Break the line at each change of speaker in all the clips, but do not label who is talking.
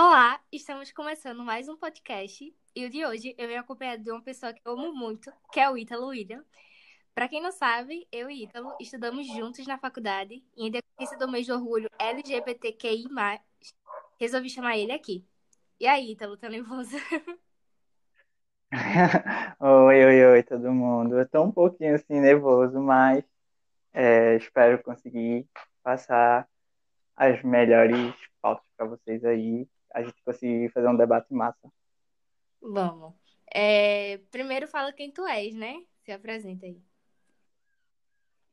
Olá, estamos começando mais um podcast e o de hoje eu venho acompanhado de uma pessoa que eu amo muito, que é o Ítalo William. Para quem não sabe, eu e Ítalo estudamos juntos na faculdade e em decorrência do mês do orgulho LGBTQI+, resolvi chamar ele aqui. E aí, Ítalo, tá nervoso?
Oi, oi, oi, todo mundo. Eu tô um pouquinho assim nervoso, mas é, espero conseguir passar as melhores pautas para vocês aí. A gente conseguir fazer um debate massa.
Vamos. É, primeiro fala quem tu és, né? Se apresenta aí.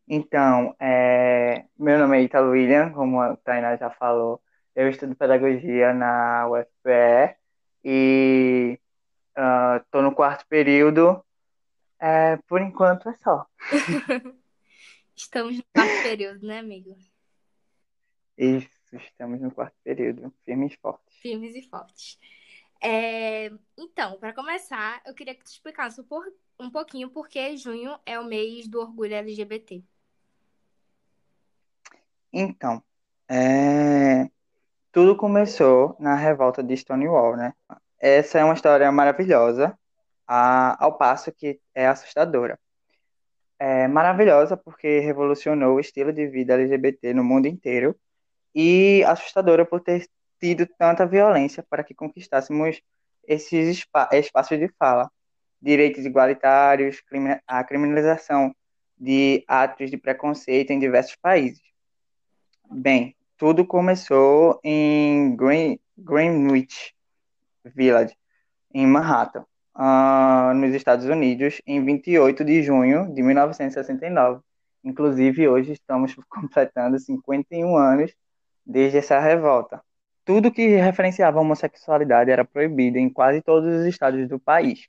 Então, é, meu nome é Italo William, como a Tainá já falou. Eu estudo pedagogia na UFPE e estou no quarto período. É, por enquanto é só.
Estamos no quarto período, né, amigo?
Isso, estamos no quarto período, firmes e fortes.
Firmes e fortes. É, então, para começar, eu queria que tu explicasse por, um pouquinho por que junho é o mês do orgulho LGBT.
Então, é, tudo começou na revolta de Stonewall, né? Essa é uma história maravilhosa, a, ao passo que é assustadora. É maravilhosa porque revolucionou o estilo de vida LGBT no mundo inteiro e assustadora por ter tido tanta violência para que conquistássemos esses espa espaços de fala, direitos igualitários, a criminalização de atos de preconceito em diversos países. Bem, tudo começou em Green, Greenwich Village, em Manhattan, uh, nos Estados Unidos, em 28 de junho de 1969. Inclusive, hoje estamos completando 51 anos desde essa revolta. Tudo que referenciava a homossexualidade era proibido em quase todos os estados do país.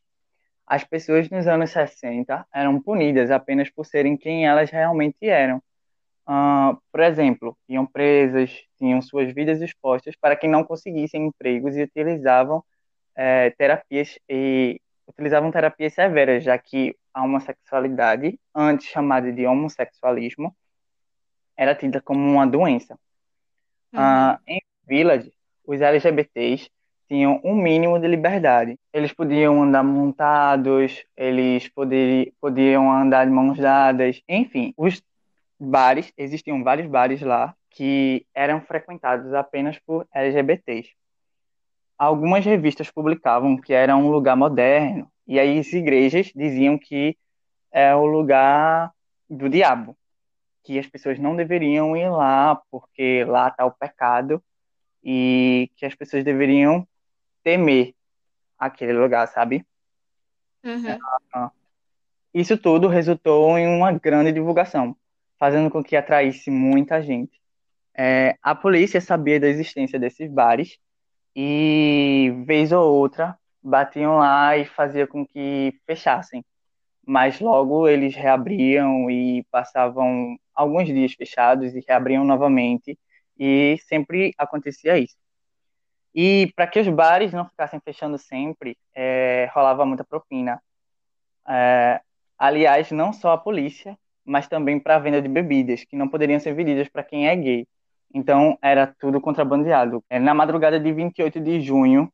As pessoas nos anos 60 eram punidas apenas por serem quem elas realmente eram. Uh, por exemplo, iam presas, tinham suas vidas expostas para que não conseguissem empregos e utilizavam é, terapias e utilizavam terapias severas, já que a homossexualidade, antes chamada de homossexualismo, era tida como uma doença. Uhum. Uh, em Village, os LGBTs tinham um mínimo de liberdade. Eles podiam andar montados, eles poder, podiam andar de mãos dadas, enfim, os bares, existiam vários bares lá que eram frequentados apenas por LGBTs. Algumas revistas publicavam que era um lugar moderno, e aí as igrejas diziam que é o lugar do diabo, que as pessoas não deveriam ir lá porque lá está o pecado e que as pessoas deveriam temer aquele lugar, sabe?
Uhum.
Isso tudo resultou em uma grande divulgação, fazendo com que atraísse muita gente. É, a polícia sabia da existência desses bares e, vez ou outra, batiam lá e fazia com que fechassem. Mas logo eles reabriam e passavam alguns dias fechados e reabriam novamente e sempre acontecia isso. E para que os bares não ficassem fechando sempre, é, rolava muita propina. É, aliás, não só a polícia, mas também para a venda de bebidas, que não poderiam ser vendidas para quem é gay. Então, era tudo contrabandeado. É, na madrugada de 28 de junho,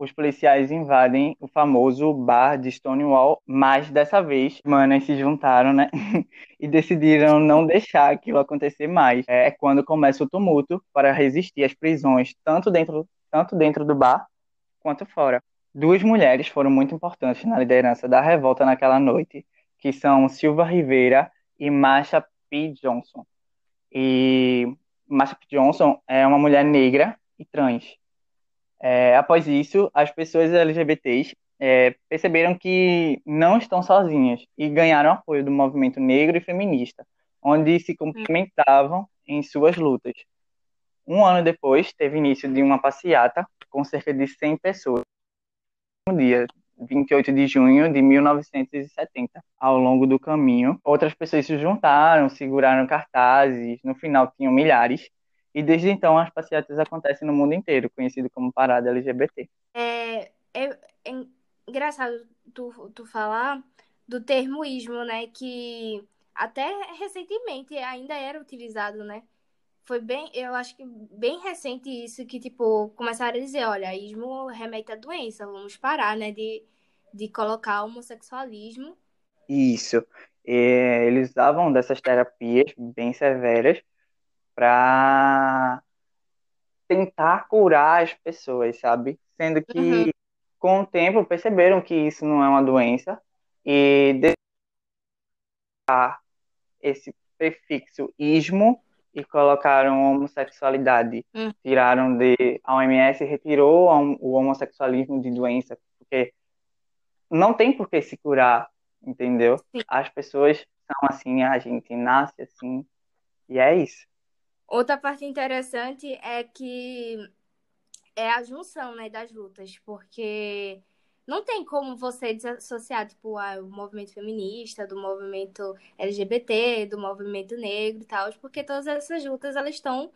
os policiais invadem o famoso bar de Stonewall, mas dessa vez, manas se juntaram, né? e decidiram não deixar aquilo acontecer mais. É quando começa o tumulto para resistir às prisões, tanto dentro, tanto dentro do bar quanto fora. Duas mulheres foram muito importantes na liderança da revolta naquela noite, que são Silva Rivera e Masha P. Johnson. E Masha P. Johnson é uma mulher negra e trans é, após isso, as pessoas LGBTs é, perceberam que não estão sozinhas e ganharam apoio do movimento negro e feminista, onde se complementavam em suas lutas. Um ano depois, teve início de uma passeata com cerca de 100 pessoas, no dia 28 de junho de 1970. Ao longo do caminho, outras pessoas se juntaram, seguraram cartazes, no final tinham milhares, e desde então as passeatas acontecem no mundo inteiro, conhecido como parada LGBT.
É, é, é engraçado tu, tu falar do termo ismo, né? Que até recentemente ainda era utilizado, né? foi bem, eu acho que bem recente isso que, tipo, começaram a dizer, olha, ismo remete à doença, vamos parar, né, de, de colocar homossexualismo.
Isso. E eles usavam dessas terapias bem severas para tentar curar as pessoas, sabe? Sendo que
Uhum.
com o tempo perceberam que isso não é uma doença e esse prefixo ismo e colocaram homossexualidade.
Hum.
Tiraram de. A OMS retirou o homossexualismo de doença, porque não tem por que se curar, entendeu?
Sim.
As pessoas são assim, a gente nasce assim, e é isso.
Outra parte interessante é que é a junção, né, das lutas, porque não tem como você desassociar, tipo, ah, o movimento feminista, do movimento LGBT, do movimento negro e tal, porque todas essas lutas, elas estão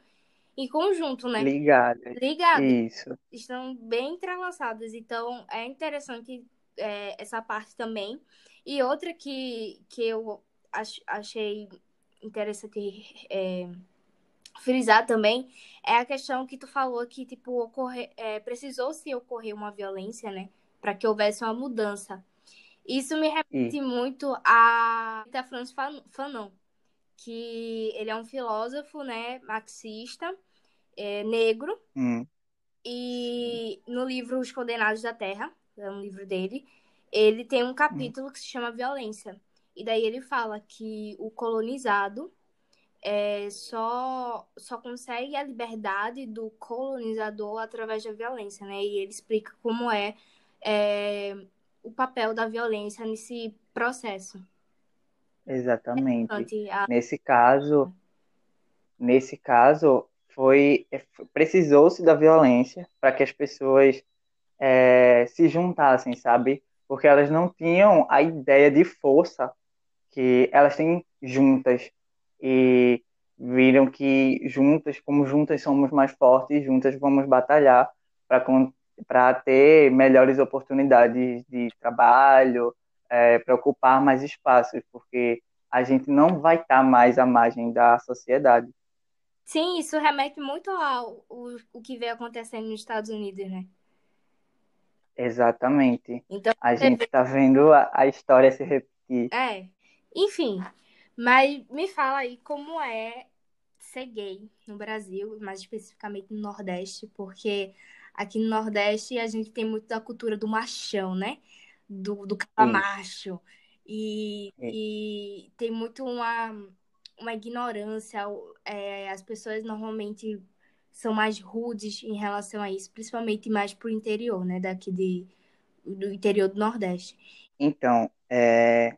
em conjunto, né?
Ligadas.
Ligadas.
Isso.
Estão bem entrelaçadas. Então, é interessante é, essa parte também. E outra que, que eu ach, achei interessante é, frisar também é a questão que tu falou que, tipo, ocorre, é, precisou se ocorrer uma violência, né? Para que houvesse uma mudança. Isso me remete muito a Franz Fanon, que ele é um filósofo, né, marxista, é, negro,
Hum.
e no livro Os Condenados da Terra, é um livro dele, ele tem um capítulo que se chama Violência. E daí ele fala que o colonizado é, só, só consegue a liberdade do colonizador através da violência, né? E ele explica como é, é o papel da violência nesse processo.
Exatamente.
A...
Nesse caso, nesse caso, foi precisou-se da violência para que as pessoas é, se juntassem, sabe? Porque elas não tinham a ideia de força que elas têm juntas e viram que juntas, como juntas somos mais fortes, juntas vamos batalhar para ter melhores oportunidades de trabalho, é, para ocupar mais espaços, porque a gente não vai estar tá mais à margem da sociedade.
Sim, isso remete muito ao o, o que vem acontecendo nos Estados Unidos, né?
Exatamente. Então, a gente está vendo a, a história se repetir.
É. Enfim, mas me fala aí como é ser gay no Brasil, mais especificamente no Nordeste, porque aqui no Nordeste a gente tem muito da cultura do machão, né? Do, do cara macho. E, e tem muito uma, uma ignorância. É, as pessoas normalmente são mais rudes em relação a isso, principalmente mais pro interior, né? Daqui de, do interior do Nordeste.
Então, é,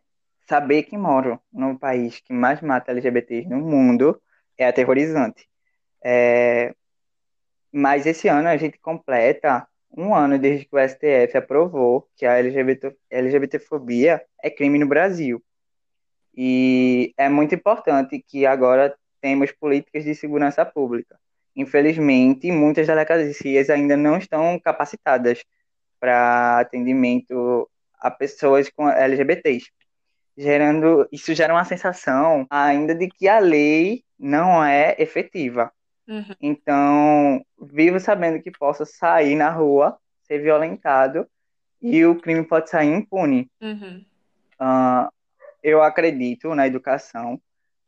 saber que moro no país que mais mata LGBTs no mundo é aterrorizante. É, mas esse ano a gente completa um ano desde que o STF aprovou que a LGBT, LGBTfobia é crime no Brasil. E é muito importante que agora temos políticas de segurança pública. Infelizmente, muitas delegacias ainda não estão capacitadas para atendimento a pessoas com LGBTs gerando isso gera uma sensação ainda de que a lei não é efetiva.
Uhum.
Então, vivo sabendo que posso sair na rua, ser violentado e o crime pode sair impune.
Uhum.
Uh, eu acredito na educação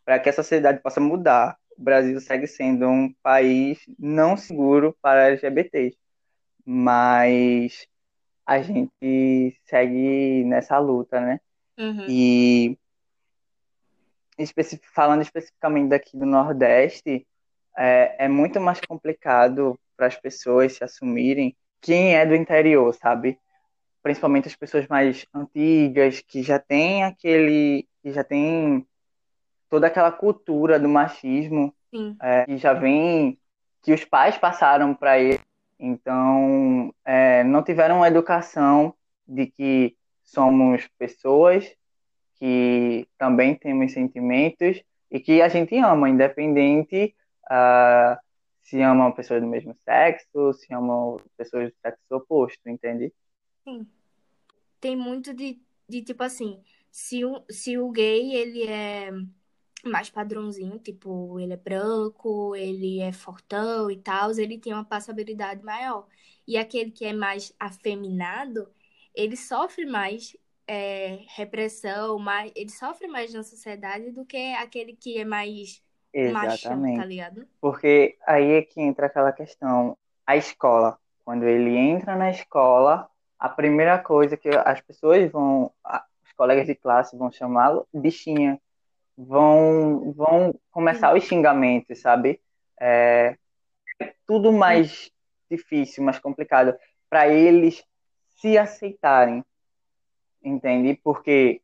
para que a sociedade possa mudar. O Brasil segue sendo um país não seguro para LGBTs, mas a gente segue nessa luta, né?
Uhum.
E falando especificamente daqui do Nordeste, é, é muito mais complicado para as pessoas se assumirem quem é do interior, sabe? Principalmente as pessoas mais antigas, que já tem aquele. que já tem toda aquela cultura do machismo, é, que já vem. que os pais passaram para ele. Então, é, não tiveram uma educação de que somos pessoas que também temos sentimentos e que a gente ama, independente uh, se ama pessoas do mesmo sexo, se ama pessoas do sexo oposto, entende?
Sim. Tem muito de, de tipo assim, se o, se o gay ele é mais padrãozinho, tipo, ele é branco, ele é fortão e tal, ele tem uma passabilidade maior. E aquele que é mais afeminado, ele sofre mais é, repressão, mais, ele sofre mais na sociedade do que aquele que é mais machão, tá
Exatamente.
ligado?
Porque aí é que entra aquela questão, a escola. Quando ele entra na escola, a primeira coisa que as pessoas vão, os colegas de classe vão chamá-lo bichinha, vão, vão começar os xingamentos, sabe? É, tudo
Hum,
mais difícil, mais complicado, para eles se aceitarem, entende? Porque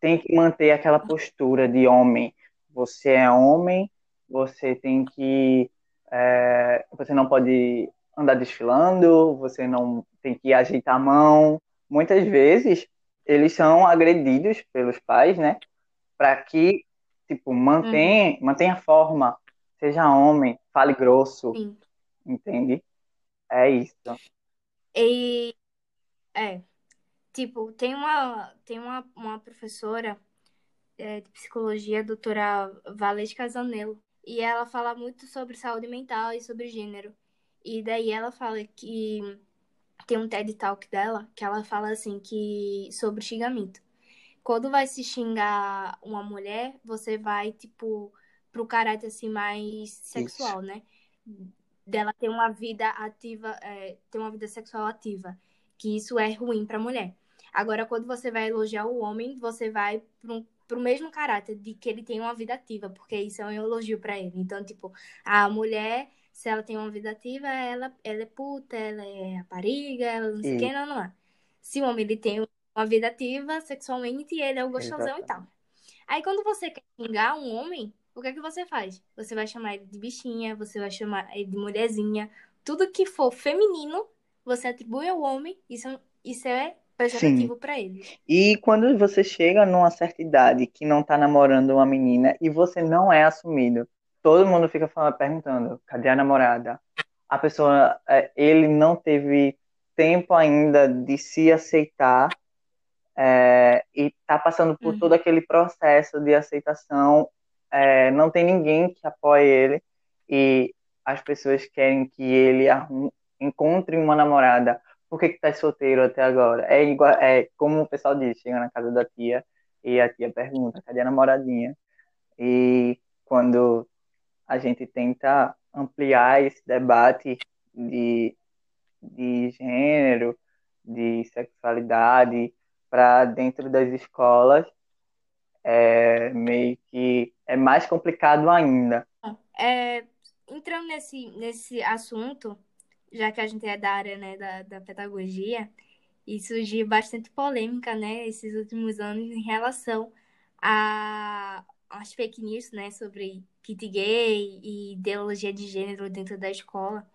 tem que manter aquela postura de homem. Você é homem, você tem que. é, você não pode andar desfilando, você não tem que ajeitar a mão. Muitas vezes eles são agredidos pelos pais, né? Para que, tipo,
uhum,
mantenha, mantenha a forma, seja homem, fale grosso,
sim.
entende? É isso.
E, é, tipo, tem uma, tem uma, uma professora é, de psicologia, a doutora Valete Casanello, e ela fala muito sobre saúde mental e sobre gênero. E daí ela fala que tem um TED Talk dela que ela fala assim que sobre xingamento. Quando vai se xingar uma mulher, você vai tipo pro caráter assim mais
Isso.
sexual, né? Dela ter uma vida ativa, é, ter uma vida sexual ativa, que isso é ruim pra mulher. Agora, quando você vai elogiar o homem, você vai pro, pro mesmo caráter de que ele tem uma vida ativa, porque isso é um elogio pra ele. Então, tipo, a mulher se ela tem uma vida ativa, ela, ela é puta, ela é rapariga, ela não sei o que, não, não é. Se o homem ele tem uma vida ativa sexualmente, ele é o gostosão e tal. Aí quando você quer xingar um homem, o que é que você faz? Você vai chamar ele de bichinha, você vai chamar ele de mulherzinha. Tudo que for feminino, você atribui ao homem, isso, isso é pejorativo pra eles.
E quando você chega numa certa idade que não tá namorando uma menina e você não é assumido, todo mundo fica falando, perguntando, cadê a namorada? A pessoa, é, ele não teve tempo ainda de se aceitar, é, e tá passando por todo
Uhum.
aquele processo de aceitação, é, não tem ninguém que apoie ele e as pessoas querem que ele arrume, encontre uma namorada. Por que que tá solteiro até agora? É igual, é como o pessoal diz, chega na casa da tia e a tia pergunta, cadê a namoradinha? E quando a gente tenta ampliar esse debate de, de gênero, de sexualidade para dentro das escolas, é meio que é mais complicado ainda.
É, entrando nesse, nesse assunto, já que a gente é da área, né, da, da pedagogia, e surgiu bastante polêmica, né, esses últimos anos em relação a fake news, né, sobre kit gay e ideologia de gênero dentro da escola.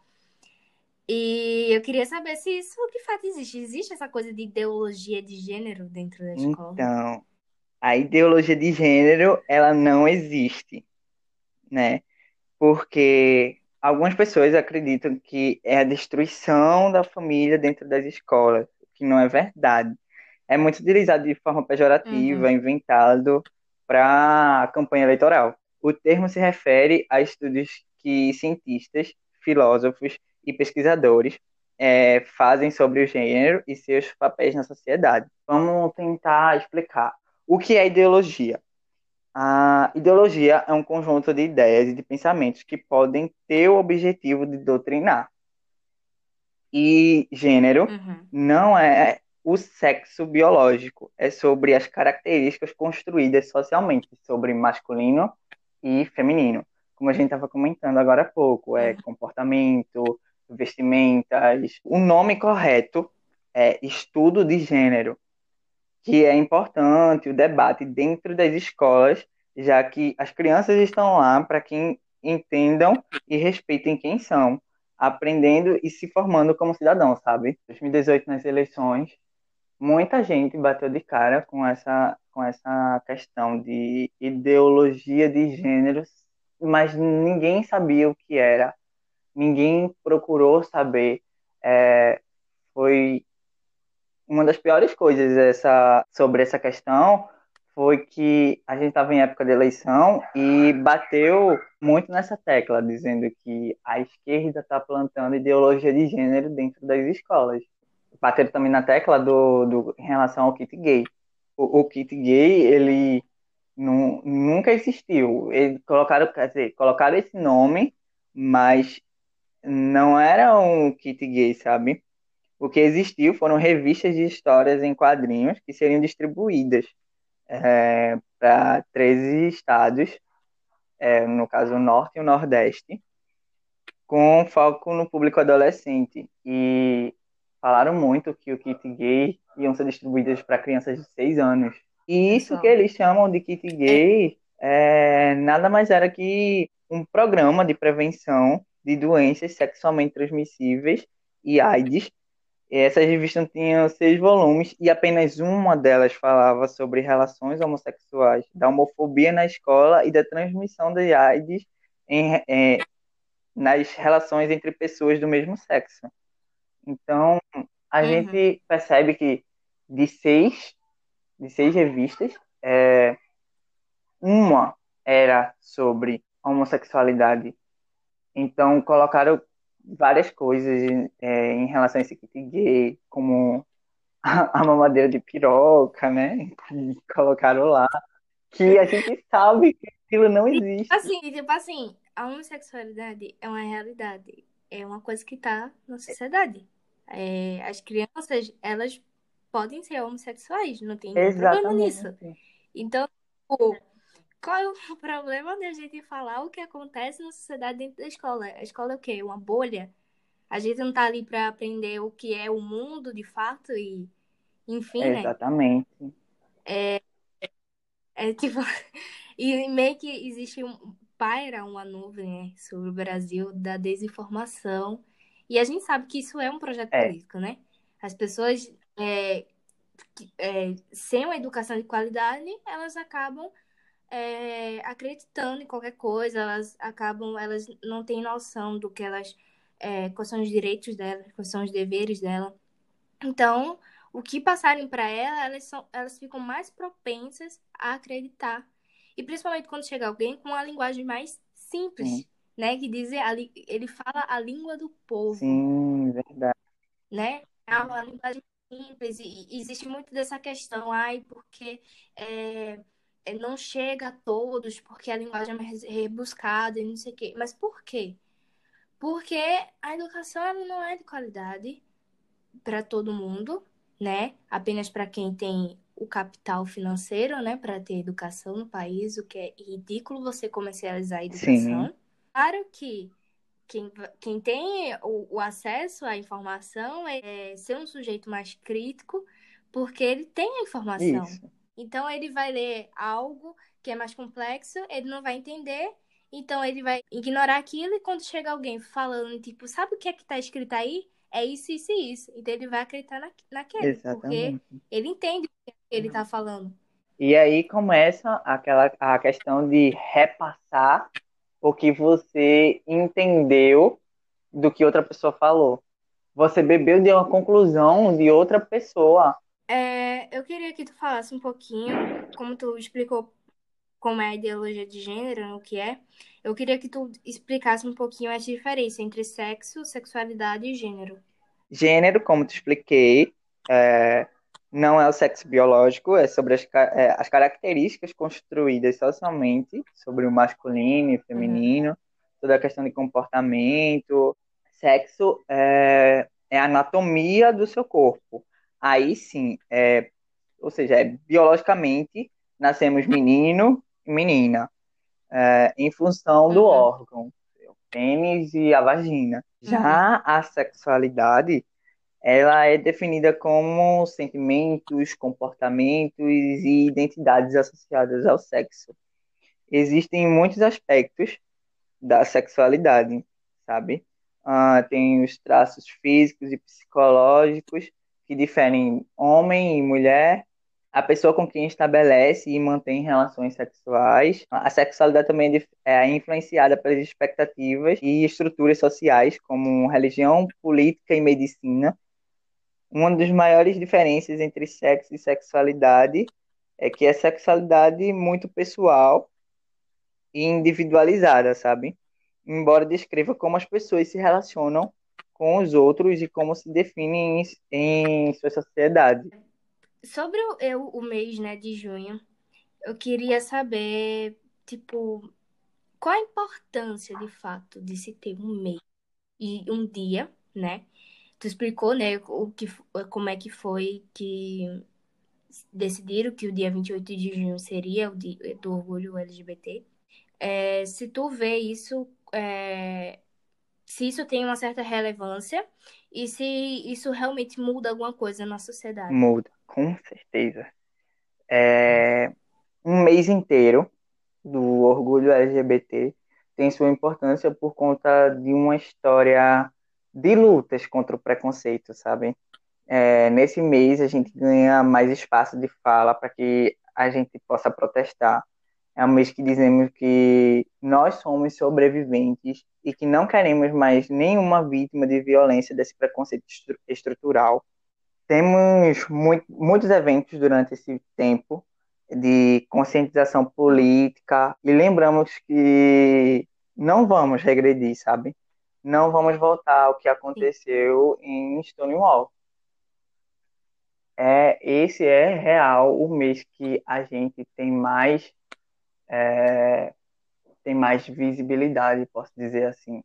E eu queria saber se isso de fato existe. Existe essa coisa de ideologia de gênero dentro da escola?
Então, a ideologia de gênero, ela não existe, né? Porque algumas pessoas acreditam que é a destruição da família dentro das escolas, o que não é verdade. É muito utilizado de forma pejorativa,
Uhum.
inventado para a campanha eleitoral. O termo se refere a estudos que cientistas, filósofos e pesquisadores eh, fazem sobre o gênero e seus papéis na sociedade. Vamos tentar explicar. O que é ideologia? A ideologia é um conjunto de ideias e de pensamentos que podem ter o objetivo de doutrinar. E gênero
Uhum.
não é o sexo biológico, é sobre as características construídas socialmente, sobre masculino e feminino. Como a gente estava comentando agora há pouco, é
Uhum.
comportamento, vestimentas. O nome correto é estudo de gênero que é importante o debate dentro das escolas, já que as crianças estão lá para que entendam e respeitem quem são, aprendendo e se formando como cidadãos, sabe? 2018 nas eleições, muita gente bateu de cara com essa com essa questão de ideologia de gêneros, mas ninguém sabia o que era, ninguém procurou saber. É, foi uma das piores coisas essa, sobre essa questão foi que a gente estava em época de eleição e bateu muito nessa tecla, dizendo que a esquerda está plantando ideologia de gênero dentro das escolas. Bateram também na tecla do, do em relação ao kit gay. O, o kit gay, ele nu, nunca existiu. Eles colocaram, quer dizer, colocaram esse nome, mas não era um kit gay, sabe? O que existiu foram revistas de histórias em quadrinhos que seriam distribuídas é, para 13 estados, é, no caso o Norte e o Nordeste, com foco no público adolescente. E falaram muito que o kit gay iam ser distribuídos para crianças de 6 anos. E isso que eles chamam de kit gay é, nada mais era que um programa de prevenção de doenças sexualmente transmissíveis e AIDS essas revistas tinham seis volumes e apenas uma delas falava sobre relações homossexuais, da homofobia na escola e da transmissão de AIDS em, em, nas relações entre pessoas do mesmo sexo. Então, a uhum. gente percebe que de seis, de seis revistas, é, uma era sobre homossexualidade. Então, colocaram várias coisas é, em relação a esse kit gay, como a, a mamadeira de piroca, né? Que colocaram lá. Que a gente sabe que aquilo não existe.
Assim, tipo assim, a homossexualidade é uma realidade. É uma coisa que tá na sociedade. É, as crianças, elas podem ser homossexuais, não tem nenhum problema nisso. Então, tipo, qual é o problema da gente falar o que acontece na sociedade dentro da escola? A escola é o quê? Uma bolha? A gente não tá ali para aprender o que é o mundo de fato e enfim,
né? Exatamente.
É, é tipo e meio que existe um paira uma nuvem né, sobre o Brasil da desinformação e a gente sabe que isso é um projeto é. político, né? As pessoas é, é, sem uma educação de qualidade elas acabam é, acreditando em qualquer coisa, elas acabam, elas não têm noção do que elas, é, quais são os direitos dela, quais são os deveres dela. Então, o que passarem para ela, elas, são, elas ficam mais propensas a acreditar. E principalmente quando chega alguém com uma linguagem mais simples, Sim. né? Que diz, ele fala a língua do povo.
Sim, verdade.
Né? É uma linguagem simples. E existe muito dessa questão, ai, porque é, não chega a todos porque a linguagem é mais rebuscada e não sei o quê. Mas por quê? Porque a educação ela não é de qualidade para todo mundo, né? Apenas para quem tem o capital financeiro, né, para ter educação no país, o que é ridículo você comercializar a educação. Sim. Claro que quem, quem tem o, o, acesso à informação é, é ser um sujeito mais crítico, porque ele tem a informação. Isso. Então ele vai ler algo que é mais complexo, ele não vai entender, então ele vai ignorar aquilo e quando chega alguém falando, tipo, sabe o que é que tá escrito aí? É isso, isso e isso. Então ele vai acreditar na, naquele, Exatamente. porque ele entende o que ele tá falando.
E aí começa aquela a questão de repassar o que você entendeu do que outra pessoa falou. Você bebeu de uma conclusão de outra pessoa.
É, eu queria que tu falasse um pouquinho, como tu explicou como é a ideologia de gênero, o que é. Eu queria que tu explicasse um pouquinho essa diferença entre sexo, sexualidade e gênero.
Gênero, como te expliquei, é, não é o sexo biológico, é sobre as, é, as características construídas socialmente sobre o masculino e o feminino, uhum. toda a questão de comportamento. Sexo é, é a anatomia do seu corpo aí sim, é, ou seja, é, biologicamente nascemos menino e menina, é, em função do uhum. órgão, o pênis e a vagina. Já uhum. a sexualidade, ela é definida como sentimentos, comportamentos e identidades associadas ao sexo. Existem muitos aspectos da sexualidade, sabe? Ah, tem os traços físicos e psicológicos, que diferem homem e mulher, a pessoa com quem estabelece e mantém relações sexuais. A sexualidade também é, é influenciada pelas expectativas e estruturas sociais, como religião, política e medicina. Uma das maiores diferenças entre sexo e sexualidade é que é sexualidade muito pessoal e individualizada, sabe? Embora descreva como as pessoas se relacionam com os outros e como se definem em, em sua sociedade.
Sobre o, eu, o mês, né, de junho, eu queria saber, tipo, qual a importância, de fato, de se ter um mês e um dia, né? Tu explicou, né, o que, como é que foi que decidiram que o dia 28 de junho seria o dia do orgulho LGBT. É, se tu vê isso, é, se isso tem uma certa relevância e se isso realmente muda alguma coisa na sociedade.
Muda, com certeza. É, um mês inteiro do orgulho LGBT tem sua importância por conta de uma história de lutas contra o preconceito, sabe? É, nesse mês a gente ganha mais espaço de fala para que a gente possa protestar. É um mês que dizemos que nós somos sobreviventes e que não queremos mais nenhuma vítima de violência desse preconceito estrutural. Temos muito, muitos eventos durante esse tempo de conscientização política e lembramos que não vamos regredir, sabe? Não vamos voltar ao que aconteceu em Stonewall. É, esse é real o mês que a gente tem mais é, tem mais visibilidade, posso dizer assim.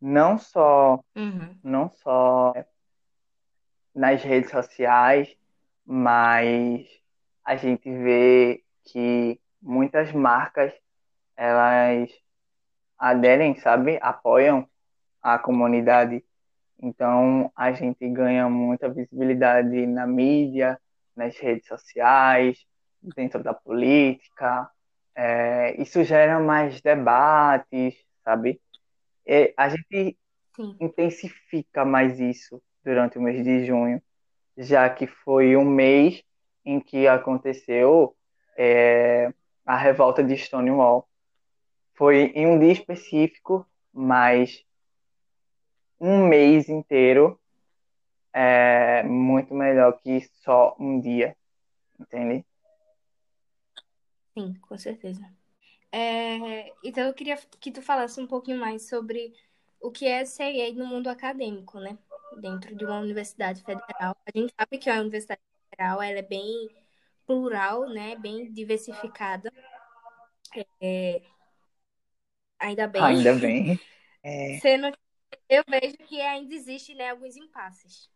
Não só
Uhum.
não só nas redes sociais, mas a gente vê que muitas marcas elas aderem, sabe, apoiam a comunidade. Então a gente ganha muita visibilidade na mídia, nas redes sociais, dentro da política. É, isso gera mais debates, sabe? E a gente
Sim.
intensifica mais isso durante o mês de junho, já que foi um mês em que aconteceu é, a revolta de Stonewall. Foi em um dia específico, mas um mês inteiro é muito melhor que só um dia, entende?
Sim, com certeza. É, então eu queria que tu falasse um pouquinho mais sobre o que é ser gay no mundo acadêmico, né? Dentro de uma universidade federal. A gente sabe que a universidade federal ela é bem plural, né? Bem diversificada. É, ainda bem.
Ainda bem. É,
Sendo que eu vejo que ainda existe, né, alguns impasses.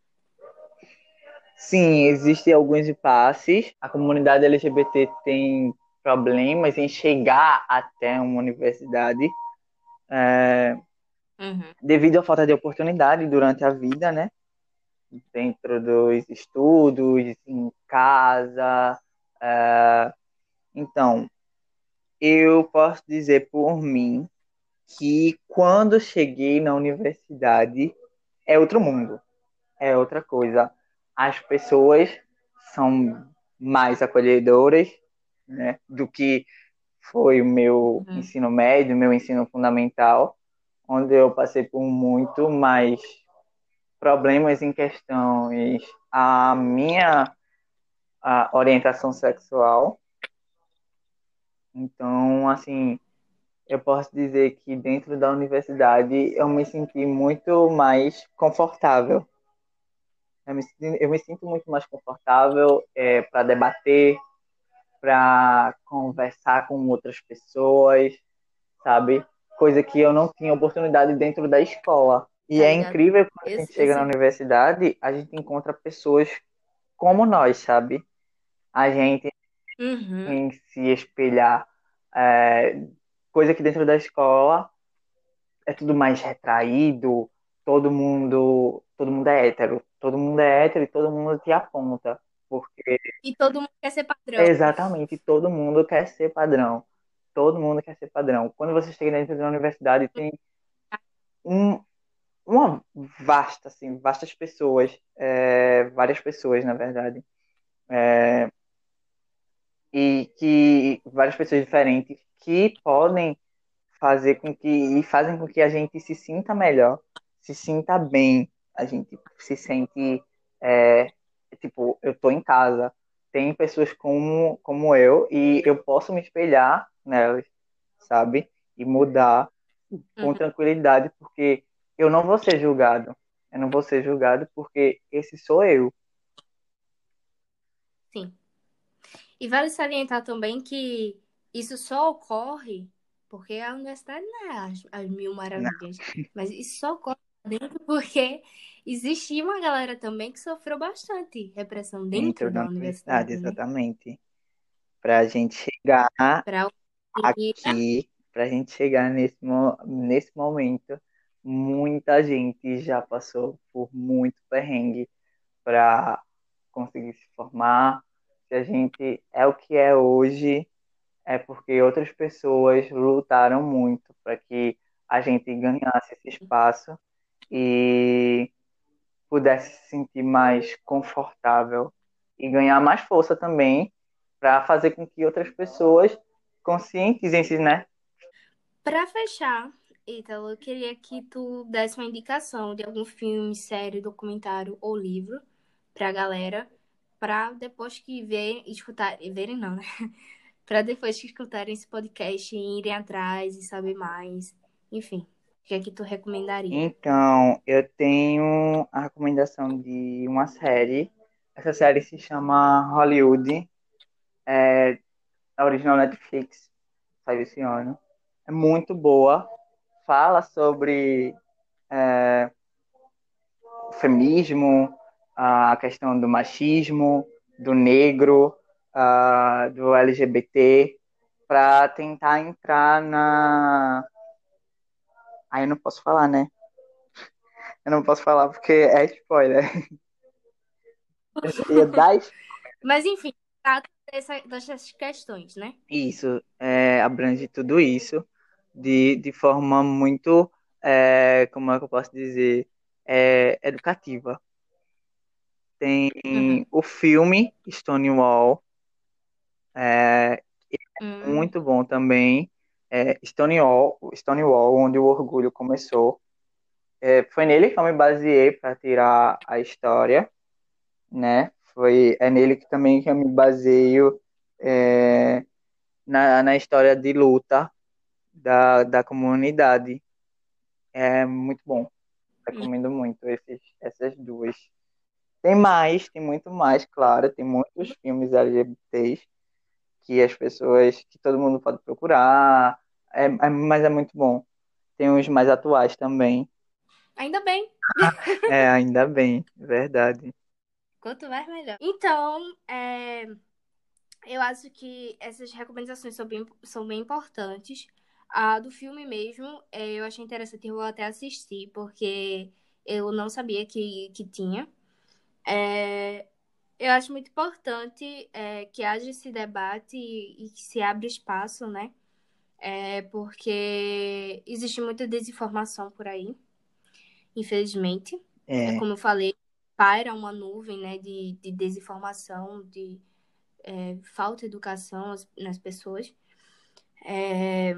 sim, existem alguns impasses. A comunidade LGBT tem problemas em chegar até uma universidade é,
Uhum.
devido à falta de oportunidade durante a vida, né? Dentro dos estudos, em casa. é, Então, eu posso dizer por mim que quando cheguei na universidade é outro mundo, é outra coisa. As pessoas são mais acolhedoras, né, do que foi o meu
Uhum.
ensino médio, meu ensino fundamental, onde eu passei por muito mais problemas em questões a minha a orientação sexual. Então, assim, eu posso dizer que dentro da universidade eu me senti muito mais confortável. Eu me, eu me sinto muito mais confortável para debater, para conversar com outras pessoas, sabe? Coisa que eu não tinha oportunidade dentro da escola. E
Tá
é
ligado?
incrível quando a gente chega
esse-
na universidade, a gente encontra pessoas como nós, sabe? A gente
Uhum.
em se espelhar. É, coisa que dentro da escola é tudo mais retraído, todo mundo, todo mundo é hétero, todo mundo é hétero e todo mundo te aponta, porque
E todo mundo quer ser padrão.
exatamente todo mundo quer ser padrão, todo mundo quer ser padrão. Quando você chega dentro da universidade tem um, uma vasta, assim, vastas pessoas, é, várias pessoas na verdade, é, e que várias pessoas diferentes que podem fazer com que e fazem com que a gente se sinta melhor, se sinta bem, a gente se sente é, tipo eu tô em casa, tem pessoas como, como eu e eu posso me espelhar nelas, sabe? E mudar com
Uhum.
tranquilidade, porque eu não vou ser julgado. Eu não vou ser julgado porque esse sou eu.
Sim. E vale salientar também que isso só ocorre porque a universidade não é as, as mil maravilhas, mas isso só ocorre dentro porque existia uma galera também que sofreu bastante repressão dentro,
Dentro
da,
da
universidade, né?
exatamente. Pra gente chegar
Pra
aqui, pra gente chegar nesse, nesse momento, muita gente já passou por muito perrengue para conseguir se formar. Se a gente é o que é hoje, é porque outras pessoas lutaram muito para que a gente ganhasse esse espaço e pudesse se sentir mais confortável e ganhar mais força também para fazer com que outras pessoas conscientizem-se, né?
Pra fechar, Ítalo, eu queria que tu desse uma indicação de algum filme, série, documentário ou livro pra galera, pra depois que ver, escutar, verem não, né? Pra depois que escutarem esse podcast irem atrás e saber mais. Enfim, o que é que tu recomendaria?
Então, eu tenho a recomendação de uma série. Essa série se chama Hollywood, é a original Netflix, saiu esse ano. É muito boa. Fala sobre é, o feminismo, a questão do machismo, do negro, ah, do LGBT, para tentar entrar na. Aí eu não posso falar, né? Eu não posso falar porque é spoiler. Eu ia dar
Mas enfim, trata dessa- dessas questões, né?
Isso, é, abrange tudo isso de, de forma muito, é, como é que eu posso dizer, é, educativa. Tem
Uhum.
o filme Stonewall, é,
Hum,
muito bom também. É, Stonewall, Stonewall, onde o orgulho começou. É, foi nele que eu me baseei para tirar a história, né? Foi, é nele que também que eu me baseio é, na, na história de luta da, da comunidade. É muito bom. Recomendo muito esses, essas duas. Tem mais, tem muito mais, claro. Tem muitos filmes LGBTs que as pessoas, que todo mundo pode procurar. É, é, mas é muito bom. Tem uns mais atuais também.
ainda bem.
É, ainda bem, verdade.
Quanto mais, melhor. Então, é, eu acho que essas recomendações são bem, são bem importantes. A do filme mesmo, é, eu achei interessante, eu vou até assistir, porque eu não sabia que, que tinha. É, eu acho muito importante é, que haja esse debate e, e que se abra espaço, né? É, porque existe muita desinformação por aí, infelizmente. É
É,
como eu falei, paira uma nuvem né, de, de desinformação, de é, falta de educação nas, pessoas, é,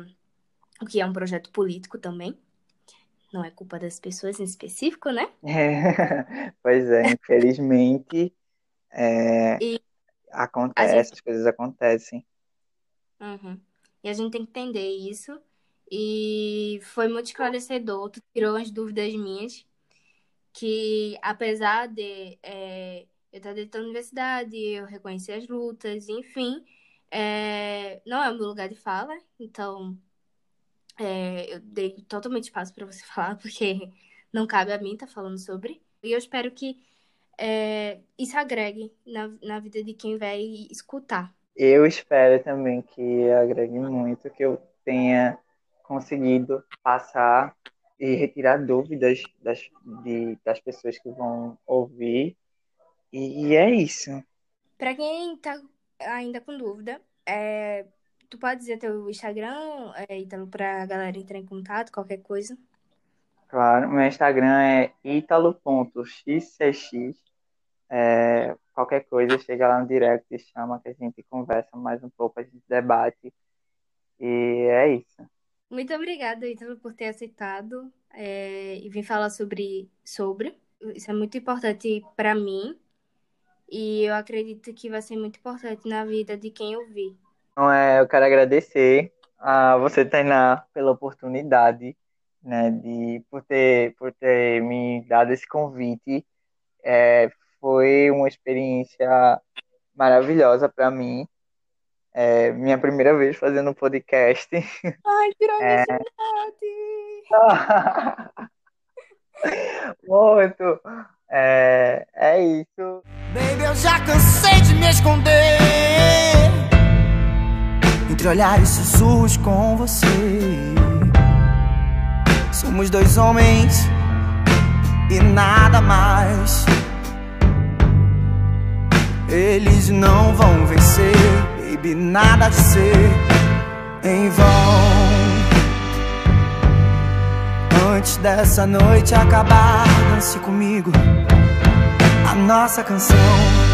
o que é um projeto político também. Não é culpa das pessoas em específico, né?
é. Pois é, infelizmente, é, acontece,
gente,
essas coisas acontecem.
Uhum. E a gente tem que entender isso. E foi muito esclarecedor, tu tirou as dúvidas minhas, que apesar de é, eu estar dentro da universidade, eu reconhecer as lutas, enfim, é, não é o meu lugar de fala, então é, eu dei totalmente espaço para você falar, porque não cabe a mim estar falando sobre. E eu espero que é, isso agregue na, na vida de quem vai escutar.
Eu espero também que agregue muito, que eu tenha conseguido passar e retirar dúvidas das, de, das pessoas que vão ouvir. E é isso.
Para quem tá ainda com dúvida, é, tu pode dizer teu Instagram, é, pra galera entrar em contato, qualquer coisa.
Claro, meu Instagram é italo.xcx. É, qualquer coisa, chega lá no direct, chama que a gente conversa mais um pouco, a gente debate. E é isso.
Muito obrigada, Ítalo, por ter aceitado é, e vir falar sobre, sobre. Isso é muito importante para mim E eu acredito que vai ser muito importante na vida de quem ouvir.
Então, é, eu quero agradecer a você, Tainá, pela oportunidade, né, de, por, ter, por ter me dado esse convite. É, foi uma experiência maravilhosa para mim. É, minha primeira vez fazendo podcast.
Ai, tirou é...
Muito. É, é isso.
Baby, eu já cansei de me esconder entre olhares sussurros com você. Somos dois homens e nada mais. Eles não vão vencer, baby, nada de ser em vão. Antes dessa noite acabar, dance comigo a nossa canção.